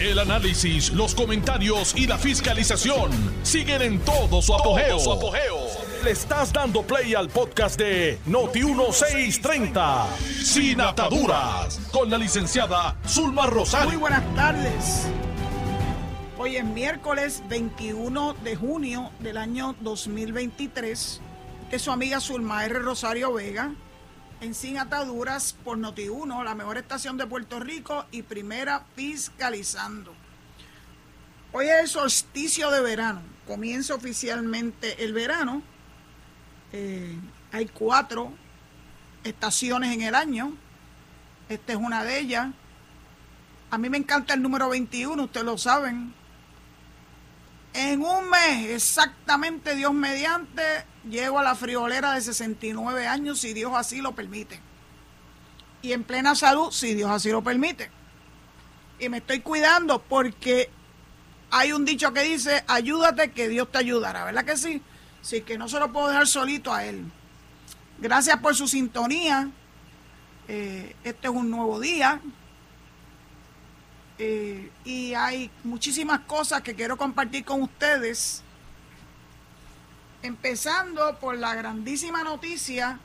El análisis, los comentarios y la fiscalización siguen en todo su apogeo. Le estás dando play al podcast de Noti1630, Sin Ataduras, con la licenciada Zulma Rosario. Muy buenas tardes. Hoy es miércoles 21 de junio del año 2023. Es su amiga Zulma R. Rosario Vega en Sin Ataduras por Noti1, la mejor estación de Puerto Rico y primera fiscalizando. Hoy es el solsticio de verano, comienza oficialmente el verano. Eh, hay cuatro estaciones en el año, esta es una de ellas. A mí me encanta el número 21, ustedes lo saben. En un mes, exactamente Dios mediante, llego a la friolera de 69 años, si Dios así lo permite. Y en plena salud, si Dios así lo permite. Y me estoy cuidando porque hay un dicho que dice, ayúdate que Dios te ayudará, ¿verdad que sí? Así que no se lo puedo dejar solito a Él. Gracias por su sintonía. Eh, este es un nuevo día. Eh, y hay muchísimas cosas que quiero compartir con ustedes. Empezando por la grandísima noticia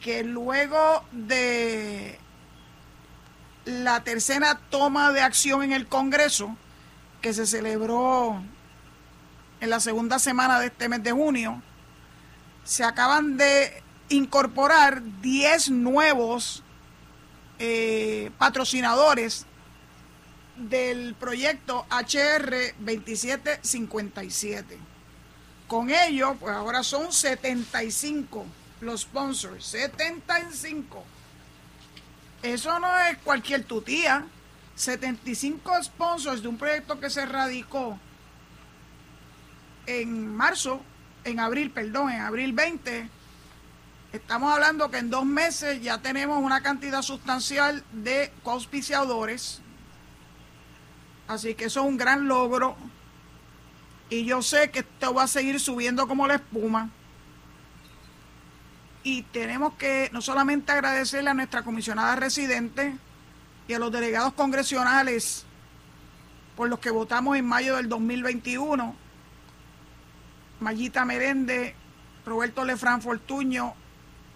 que luego de la tercera toma de acción en el Congreso, que se celebró en la segunda semana de este mes de junio, se acaban de incorporar 10 nuevos eh, patrocinadores del proyecto HR 2757. Con ello, pues ahora son 75 los sponsors, 75. Eso no es cualquier tutía. 75 sponsors de un proyecto que se radicó en marzo, en abril, perdón, en abril 20. Estamos hablando que en dos meses ya tenemos una cantidad sustancial de auspiciadores Así que eso es un gran logro. Y yo sé que esto va a seguir subiendo como la espuma. Y tenemos que no solamente agradecerle a nuestra comisionada residente y a los delegados congresionales por los que votamos en mayo del 2021, Mayita Merende, Roberto Lefran Fortuño,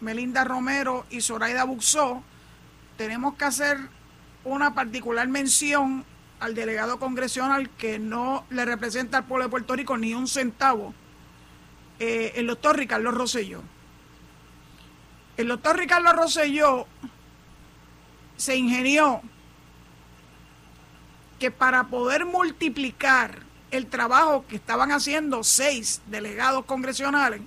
Melinda Romero y Zoraida Buxó, tenemos que hacer una particular mención al delegado congresional que no le representa al pueblo de Puerto Rico ni un centavo, eh, el doctor Ricardo Rosselló. El doctor Ricardo Rosselló se ingenió que para poder multiplicar el trabajo que estaban haciendo seis delegados congresionales,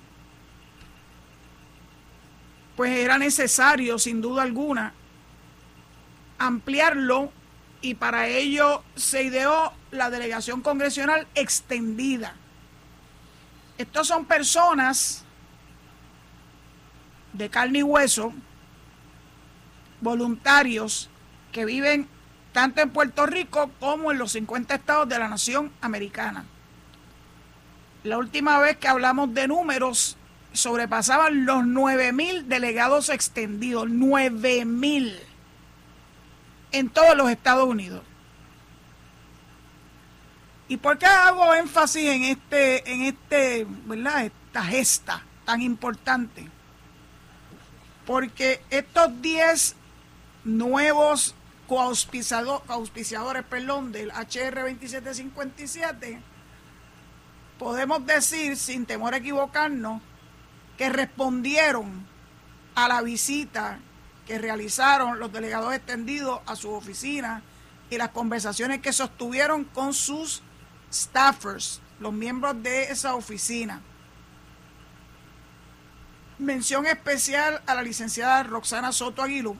pues era necesario, sin duda alguna, ampliarlo y para ello se ideó la delegación congresional extendida. Estos son personas de carne y hueso, voluntarios que viven tanto en Puerto Rico como en los 50 estados de la nación americana. La última vez que hablamos de números sobrepasaban los 9 mil delegados extendidos, 9 mil en todos los Estados Unidos. ¿Y por qué hago énfasis en este, en este, ¿verdad? Esta gesta tan importante? Porque estos 10 nuevos coauspiciadores, perdón, del HR 2757, podemos decir, sin temor a equivocarnos, que respondieron a la visita que realizaron los delegados extendidos a su oficina y las conversaciones que sostuvieron con sus staffers, los miembros de esa oficina. Mención especial a la licenciada Roxana Soto Aguilú,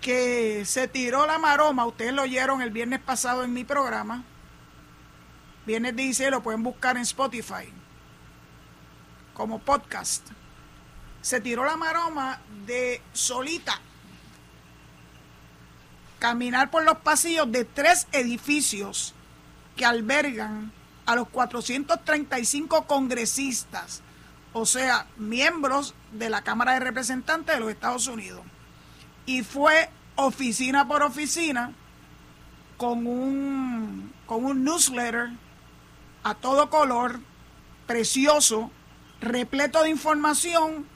que se tiró la maroma, ustedes lo oyeron el viernes pasado en mi programa, viernes dice, lo pueden buscar en Spotify como podcast se tiró la maroma de solita caminar por los pasillos de tres edificios que albergan a los 435 congresistas, o sea, miembros de la Cámara de Representantes de los Estados Unidos. Y fue oficina por oficina con un, con un newsletter a todo color, precioso, repleto de información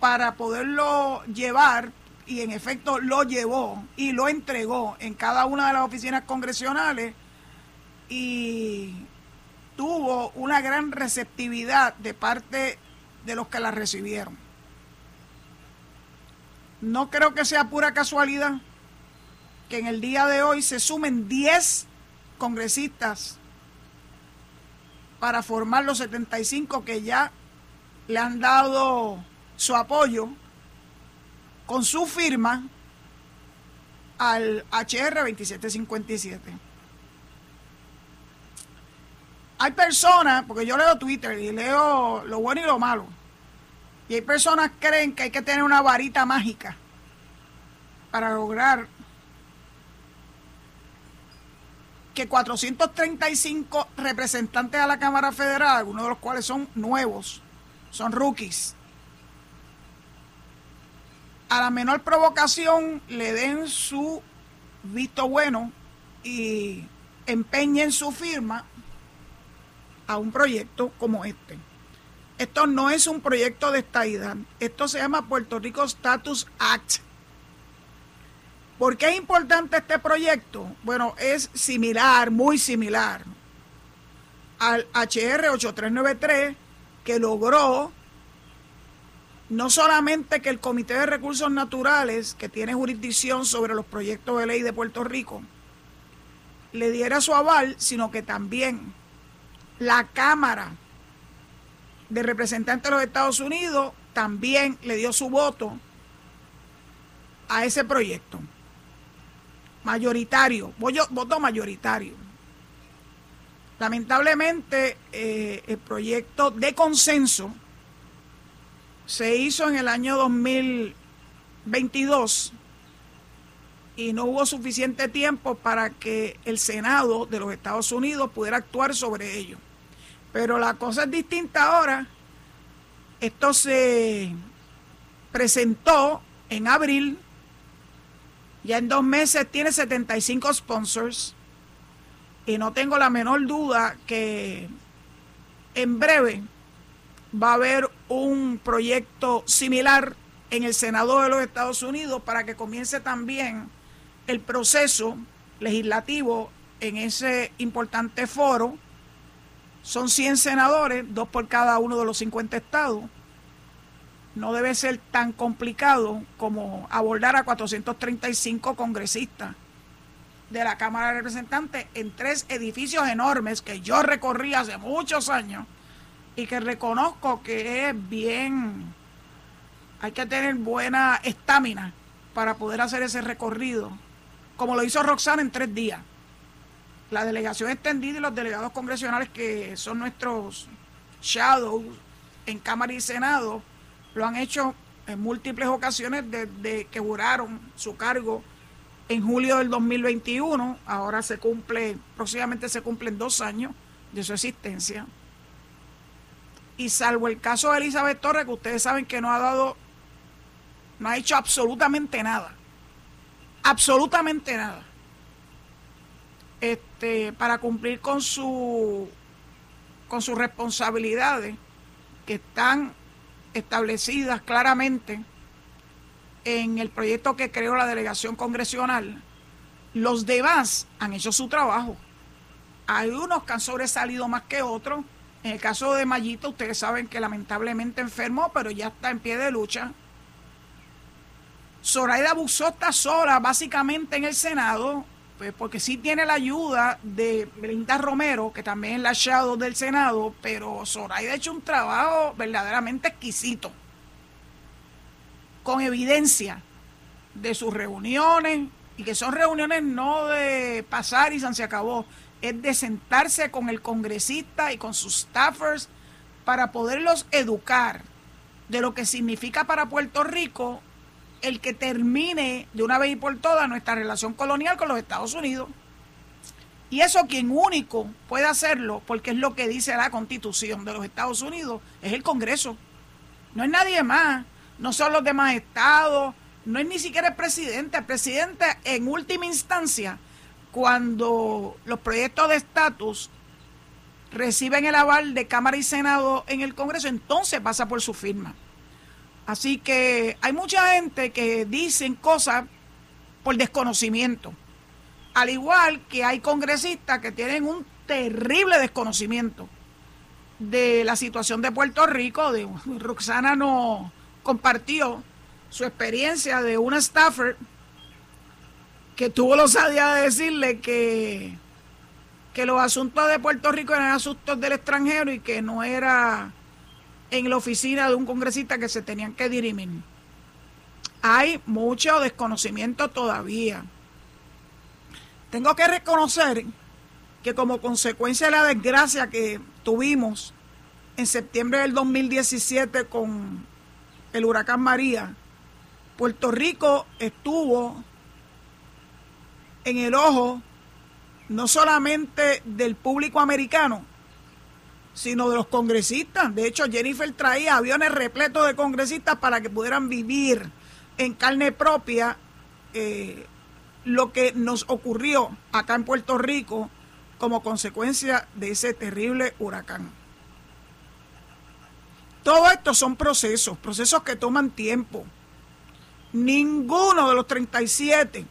para poderlo llevar y en efecto lo llevó y lo entregó en cada una de las oficinas congresionales y tuvo una gran receptividad de parte de los que la recibieron. No creo que sea pura casualidad que en el día de hoy se sumen 10 congresistas para formar los 75 que ya le han dado su apoyo con su firma al HR 2757. Hay personas, porque yo leo Twitter y leo lo bueno y lo malo, y hay personas que creen que hay que tener una varita mágica para lograr que 435 representantes a la Cámara Federal, algunos de los cuales son nuevos, son rookies, a la menor provocación le den su visto bueno y empeñen su firma a un proyecto como este. Esto no es un proyecto de estadidad, esto se llama Puerto Rico Status Act. ¿Por qué es importante este proyecto? Bueno, es similar, muy similar al HR 8393 que logró no solamente que el Comité de Recursos Naturales, que tiene jurisdicción sobre los proyectos de ley de Puerto Rico, le diera su aval, sino que también la Cámara de Representantes de los Estados Unidos también le dio su voto a ese proyecto. Mayoritario, voto mayoritario. Lamentablemente, eh, el proyecto de consenso se hizo en el año 2022 y no hubo suficiente tiempo para que el Senado de los Estados Unidos pudiera actuar sobre ello. Pero la cosa es distinta ahora. Esto se presentó en abril. Ya en dos meses tiene 75 sponsors. Y no tengo la menor duda que en breve va a haber un proyecto similar en el Senado de los Estados Unidos para que comience también el proceso legislativo en ese importante foro. Son 100 senadores, dos por cada uno de los 50 estados. No debe ser tan complicado como abordar a 435 congresistas de la Cámara de Representantes en tres edificios enormes que yo recorrí hace muchos años y que reconozco que es bien, hay que tener buena estamina para poder hacer ese recorrido, como lo hizo Roxana en tres días. La delegación extendida y los delegados congresionales que son nuestros shadows en Cámara y Senado lo han hecho en múltiples ocasiones desde que juraron su cargo en julio del 2021. Ahora se cumple, próximamente se cumplen dos años de su existencia y salvo el caso de Elizabeth Torres, que ustedes saben que no ha dado, no ha hecho absolutamente nada, absolutamente nada, este, para cumplir con su, con sus responsabilidades que están establecidas claramente en el proyecto que creó la delegación congresional, los demás han hecho su trabajo. Hay unos que han sobresalido más que otros, en el caso de Mayita, ustedes saben que lamentablemente enfermó, pero ya está en pie de lucha. Zoraida Busó está sola básicamente en el Senado, pues porque sí tiene la ayuda de Belinda Romero, que también es la shadow del Senado, pero Zoraida ha hecho un trabajo verdaderamente exquisito, con evidencia de sus reuniones, y que son reuniones no de pasar y se acabó, es de sentarse con el congresista y con sus staffers para poderlos educar de lo que significa para Puerto Rico el que termine de una vez y por todas nuestra relación colonial con los Estados Unidos. Y eso quien único puede hacerlo, porque es lo que dice la constitución de los Estados Unidos, es el Congreso. No es nadie más, no son los demás estados, no es ni siquiera el presidente. El presidente en última instancia cuando los proyectos de estatus reciben el aval de Cámara y Senado en el Congreso, entonces pasa por su firma. Así que hay mucha gente que dicen cosas por desconocimiento. Al igual que hay congresistas que tienen un terrible desconocimiento de la situación de Puerto Rico. De, Roxana nos compartió su experiencia de una staffer que tuvo la osadía de decirle que, que los asuntos de Puerto Rico eran asuntos del extranjero y que no era en la oficina de un congresista que se tenían que dirimir. Hay mucho desconocimiento todavía. Tengo que reconocer que como consecuencia de la desgracia que tuvimos en septiembre del 2017 con el huracán María, Puerto Rico estuvo en el ojo no solamente del público americano, sino de los congresistas. De hecho, Jennifer traía aviones repletos de congresistas para que pudieran vivir en carne propia eh, lo que nos ocurrió acá en Puerto Rico como consecuencia de ese terrible huracán. Todo esto son procesos, procesos que toman tiempo. Ninguno de los 37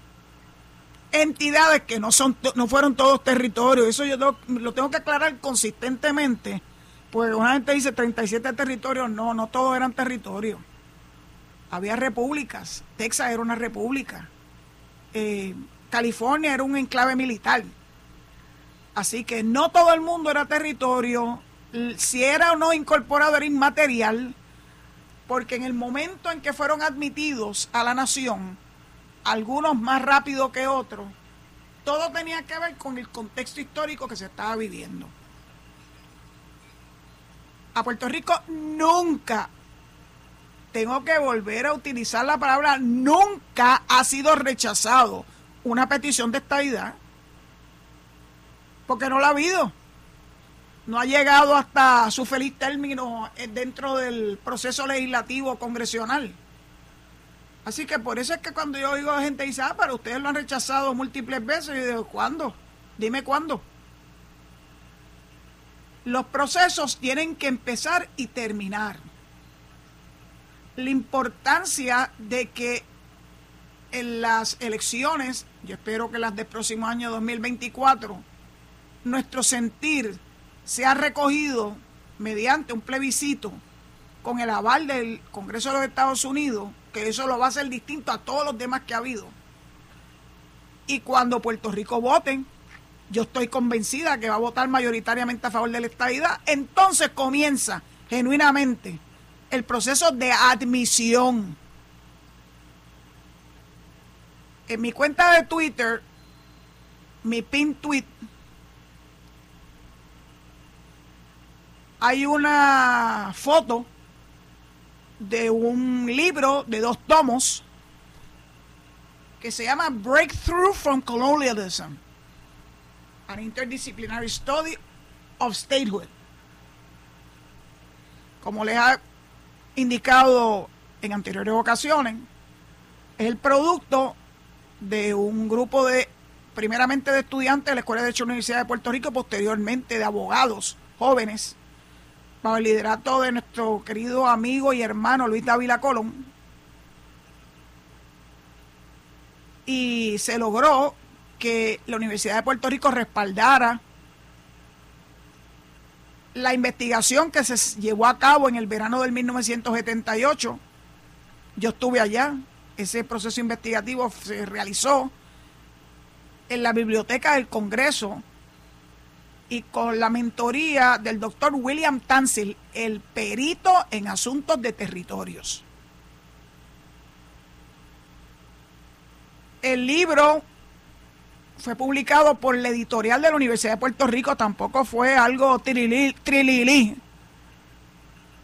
entidades que no son no fueron todos territorios, eso yo lo tengo que aclarar consistentemente, pues una gente dice 37 territorios, no, no todos eran territorios. Había repúblicas, Texas era una república, eh, California era un enclave militar. Así que no todo el mundo era territorio, si era o no incorporado era inmaterial, porque en el momento en que fueron admitidos a la nación, algunos más rápido que otros, todo tenía que ver con el contexto histórico que se estaba viviendo. A Puerto Rico nunca, tengo que volver a utilizar la palabra, nunca ha sido rechazado una petición de estabilidad, porque no la ha habido no ha llegado hasta su feliz término eh, dentro del proceso legislativo congresional. Así que por eso es que cuando yo oigo a gente dice, ah, pero ustedes lo han rechazado múltiples veces, y digo, ¿cuándo? Dime cuándo. Los procesos tienen que empezar y terminar. La importancia de que en las elecciones, yo espero que las del próximo año 2024, nuestro sentir se ha recogido mediante un plebiscito con el aval del Congreso de los Estados Unidos, que eso lo va a hacer distinto a todos los demás que ha habido. Y cuando Puerto Rico voten, yo estoy convencida que va a votar mayoritariamente a favor de la estadidad, entonces comienza genuinamente el proceso de admisión. En mi cuenta de Twitter, mi pin tweet hay una foto de un libro de dos tomos que se llama Breakthrough from Colonialism, an Interdisciplinary Study of Statehood. Como les ha indicado en anteriores ocasiones, es el producto de un grupo de, primeramente de estudiantes de la Escuela de Derecho de la Universidad de Puerto Rico, posteriormente de abogados jóvenes bajo el liderato de nuestro querido amigo y hermano Luis Dávila Colón. Y se logró que la Universidad de Puerto Rico respaldara la investigación que se llevó a cabo en el verano del 1978. Yo estuve allá, ese proceso investigativo se realizó en la biblioteca del Congreso y con la mentoría del doctor William Tansil, el perito en asuntos de territorios. El libro fue publicado por la editorial de la Universidad de Puerto Rico, tampoco fue algo trililí.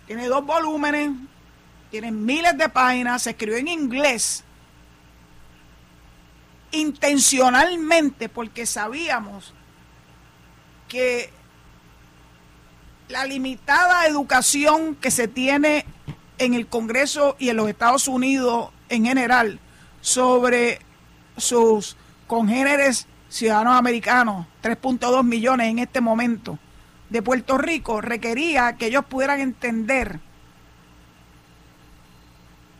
Tiene dos volúmenes, tiene miles de páginas, se escribió en inglés intencionalmente porque sabíamos que la limitada educación que se tiene en el Congreso y en los Estados Unidos en general sobre sus congéneres ciudadanos americanos, 3.2 millones en este momento, de Puerto Rico, requería que ellos pudieran entender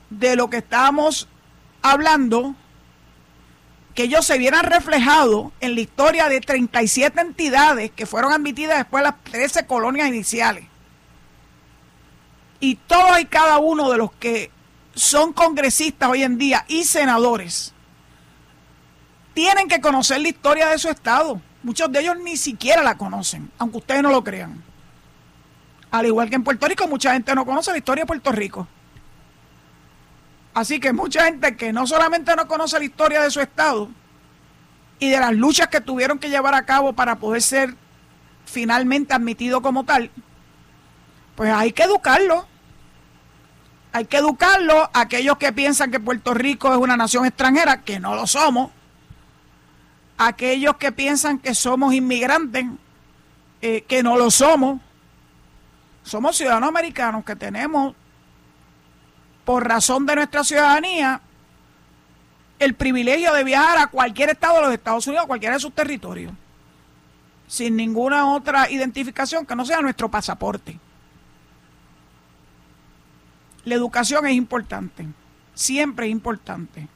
de lo que estábamos hablando, que ellos se vieran reflejados en la historia de 37 entidades que fueron admitidas después de las 13 colonias iniciales. Y todos y cada uno de los que son congresistas hoy en día y senadores tienen que conocer la historia de su estado. Muchos de ellos ni siquiera la conocen, aunque ustedes no lo crean. Al igual que en Puerto Rico, mucha gente no conoce la historia de Puerto Rico. Así que mucha gente que no solamente no conoce la historia de su estado y de las luchas que tuvieron que llevar a cabo para poder ser finalmente admitido como tal, pues hay que educarlo. Hay que educarlo a aquellos que piensan que Puerto Rico es una nación extranjera, que no lo somos. Aquellos que piensan que somos inmigrantes, eh, que no lo somos. Somos ciudadanos americanos que tenemos, por razón de nuestra ciudadanía, el privilegio de viajar a cualquier estado de los Estados Unidos, a cualquiera de sus territorios, sin ninguna otra identificación que no sea nuestro pasaporte. La educación es importante, siempre es importante.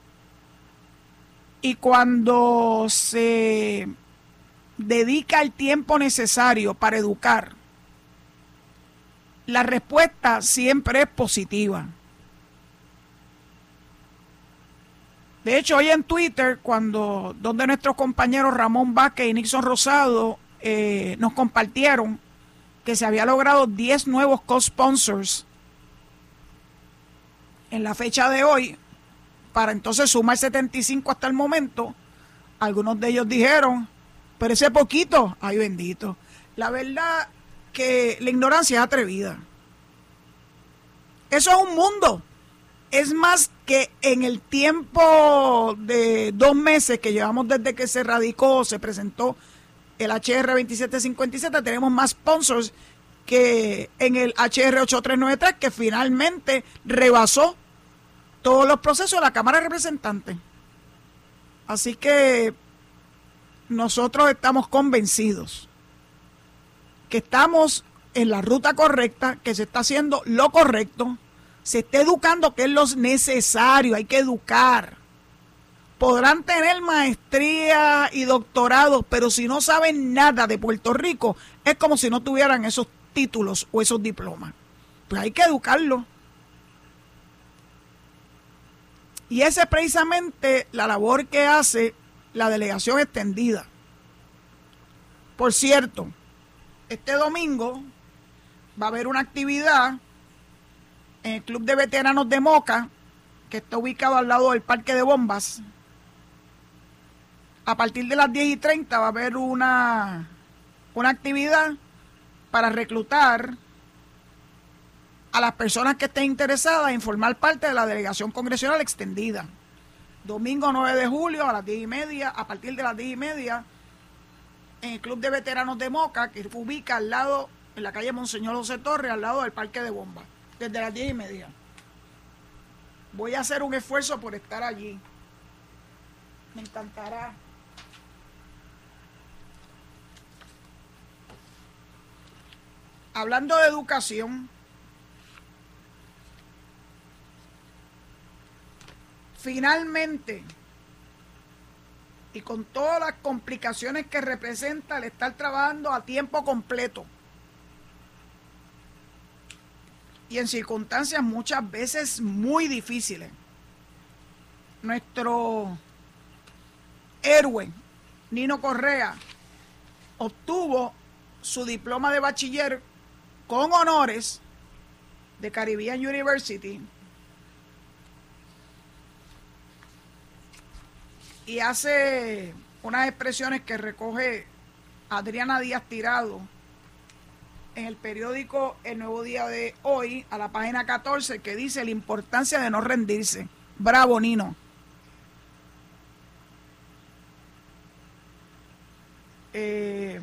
Y cuando se dedica el tiempo necesario para educar, la respuesta siempre es positiva. De hecho, hoy en Twitter, cuando dos de nuestros compañeros Ramón Vázquez y Nixon Rosado eh, nos compartieron que se había logrado 10 nuevos co-sponsors en la fecha de hoy, para entonces sumar 75 hasta el momento, algunos de ellos dijeron, pero ese poquito, ay bendito. La verdad que la ignorancia es atrevida. Eso es un mundo. Es más que en el tiempo de dos meses que llevamos desde que se radicó, se presentó el HR 2757, tenemos más sponsors que en el HR 8393, que finalmente rebasó todos los procesos de la Cámara de Representantes. Así que nosotros estamos convencidos que estamos en la ruta correcta, que se está haciendo lo correcto, se está educando, que es lo necesario, hay que educar. Podrán tener maestría y doctorado, pero si no saben nada de Puerto Rico, es como si no tuvieran esos títulos o esos diplomas. Pues hay que educarlo. Y esa es precisamente la labor que hace la delegación extendida. Por cierto, este domingo va a haber una actividad Club de Veteranos de Moca, que está ubicado al lado del Parque de Bombas. A partir de las 10 y 30 va a haber una, una actividad para reclutar a las personas que estén interesadas en formar parte de la delegación congresional extendida. Domingo 9 de julio a las 10 y media, a partir de las 10 y media, en el Club de Veteranos de Moca, que ubica al lado, en la calle Monseñor José Torres, al lado del Parque de Bomba, desde las 10 y media. Voy a hacer un esfuerzo por estar allí. Me encantará. Hablando de educación, finalmente, y con todas las complicaciones que representa el estar trabajando a tiempo completo, y en circunstancias muchas veces muy difíciles, nuestro héroe, Nino Correa, obtuvo su diploma de bachiller con honores de Caribbean University y hace unas expresiones que recoge Adriana Díaz Tirado en el periódico El Nuevo Día de hoy, a la página 14, que dice la importancia de no rendirse. Bravo, Nino. Eh,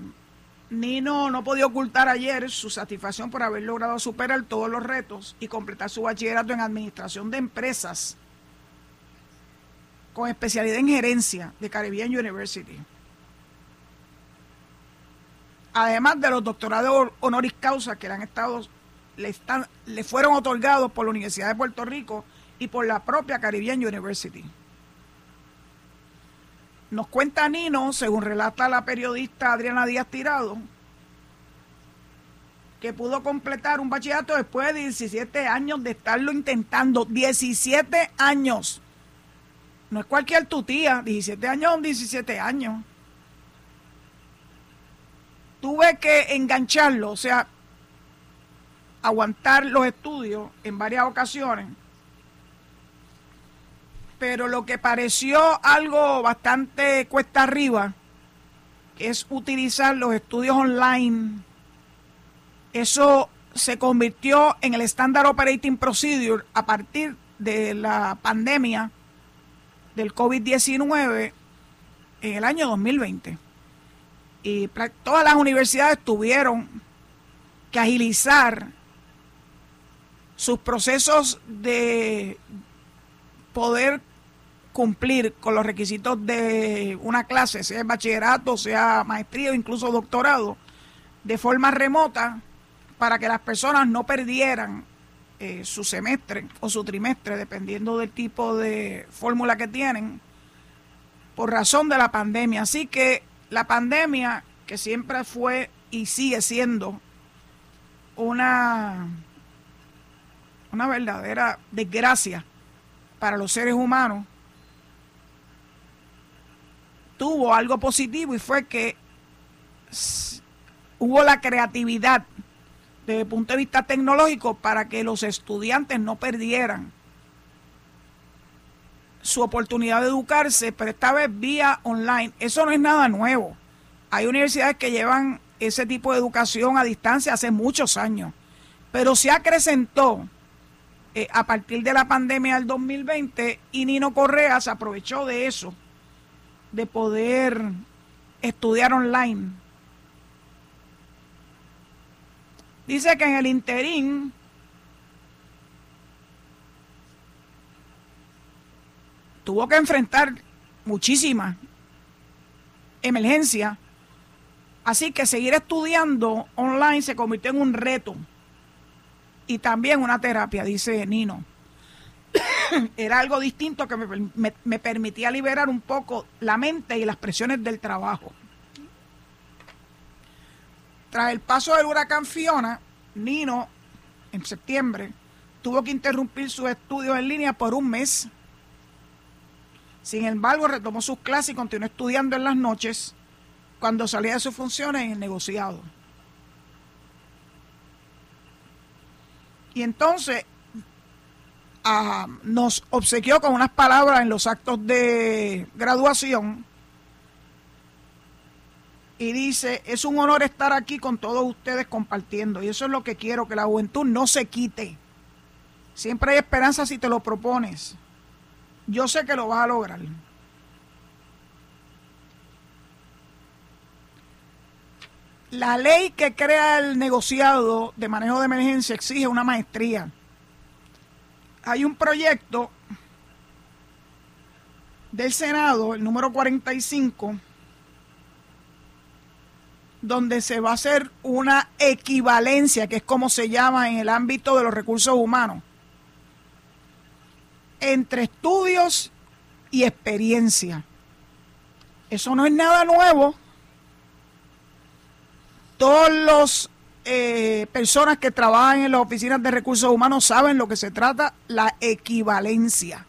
Nino no podía ocultar ayer su satisfacción por haber logrado superar todos los retos y completar su bachillerato en administración de empresas con especialidad en gerencia de Caribbean University. Además de los doctorados honoris causa que le han estado, le están, le fueron otorgados por la Universidad de Puerto Rico y por la propia Caribbean University. Nos cuenta Nino, según relata la periodista Adriana Díaz Tirado, que pudo completar un bachillerato después de 17 años de estarlo intentando. 17 años. No es cualquier tu tía, 17 años son 17 años tuve que engancharlo, o sea, aguantar los estudios en varias ocasiones. Pero lo que pareció algo bastante cuesta arriba es utilizar los estudios online. Eso se convirtió en el Standard Operating Procedure a partir de la pandemia del COVID-19 en el año 2020 y todas las universidades tuvieron que agilizar sus procesos de poder cumplir con los requisitos de una clase, sea bachillerato, sea maestría o incluso doctorado, de forma remota para que las personas no perdieran eh, su semestre o su trimestre, dependiendo del tipo de fórmula que tienen, por razón de la pandemia. Así que la pandemia, que siempre fue y sigue siendo una, una verdadera desgracia para los seres humanos, tuvo algo positivo y fue que hubo la creatividad desde el punto de vista tecnológico para que los estudiantes no perdieran su oportunidad de educarse, pero esta vez vía online. Eso no es nada nuevo. Hay universidades que llevan ese tipo de educación a distancia hace muchos años, pero se acrecentó eh, a partir de la pandemia del 2020 y Nino Correa se aprovechó de eso, de poder estudiar online. Dice que en el interín tuvo que enfrentar muchísimas emergencias. Así que seguir estudiando online se convirtió en un reto y también una terapia, dice Nino. Era algo distinto que me, me, permitía liberar un poco la mente y las presiones del trabajo. Tras el paso del huracán Fiona, Nino, en septiembre, tuvo que interrumpir sus estudios en línea por un mes sin embargo, retomó sus clases y continuó estudiando en las noches cuando salía de sus funciones en el negociado. Y entonces ah, nos obsequió con unas palabras en los actos de graduación. Y dice, es un honor estar aquí con todos ustedes compartiendo. Y eso es lo que quiero, que la juventud no se quite. Siempre hay esperanza si te lo propones. Yo sé que lo vas a lograr. La ley que crea el negociado de manejo de emergencia exige una maestría. Hay un proyecto del Senado, el número 45, donde se va a hacer una equivalencia, que es como se llama en el ámbito de los recursos humanos, entre estudios y experiencia. Eso no es nada nuevo. Todos los eh, personas que trabajan en las oficinas de recursos humanos saben lo que se trata, la equivalencia.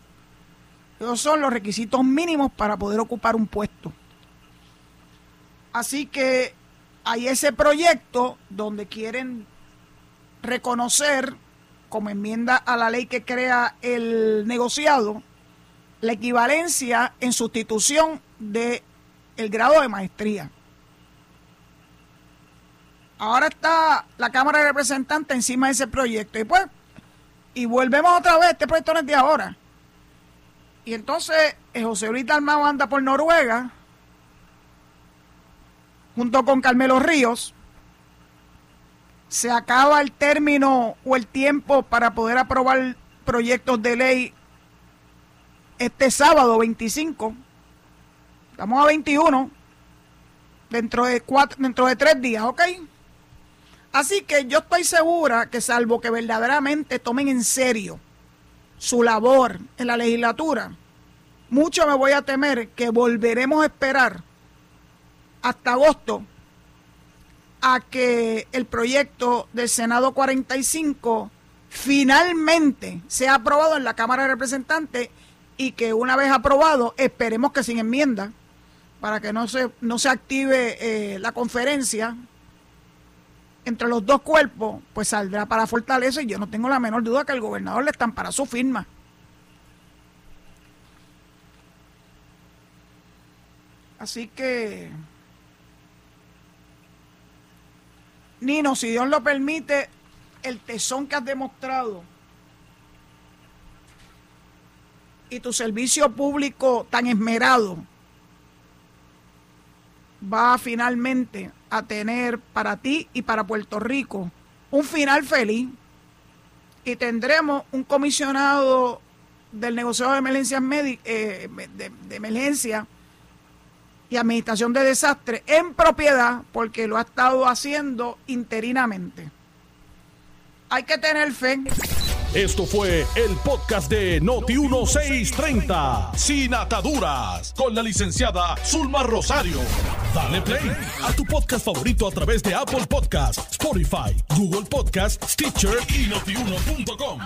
Esos son los requisitos mínimos para poder ocupar un puesto. Así que hay ese proyecto donde quieren reconocer como enmienda a la ley que crea el negociado, la equivalencia en sustitución de el grado de maestría. Ahora está la Cámara de Representantes encima de ese proyecto. Y pues, y volvemos otra vez, este proyecto no es de ahora. Y entonces eh, José Luis Dalmao anda por Noruega, junto con Carmelo Ríos, se acaba el término o el tiempo para poder aprobar proyectos de ley este sábado 25. Estamos a 21. dentro de, cuatro, dentro de tres días, ¿ok? Así que yo estoy segura que salvo que verdaderamente tomen en serio su labor en la legislatura, mucho me voy a temer que volveremos a esperar hasta agosto a que el proyecto del Senado 45 finalmente sea aprobado en la Cámara de Representantes y que una vez aprobado, esperemos que sin enmienda, para que no se, no se active eh, la conferencia entre los dos cuerpos, pues saldrá para Fortaleza y yo no tengo la menor duda que el gobernador le están para su firma. Así que, Nino, si Dios lo permite, el tesón que has demostrado y tu servicio público tan esmerado va finalmente a tener para ti y para Puerto Rico un final feliz. Y tendremos un comisionado del negocio de emergencias eh, de emergencia y administración de desastre en propiedad porque lo ha estado haciendo interinamente. Hay que tener fe. Esto fue el podcast de Noti1630, sin ataduras, con la licenciada Zulma Rosario. Dale play a tu podcast favorito a través de Apple Podcasts, Spotify, Google Podcasts, Stitcher y notiuno.com.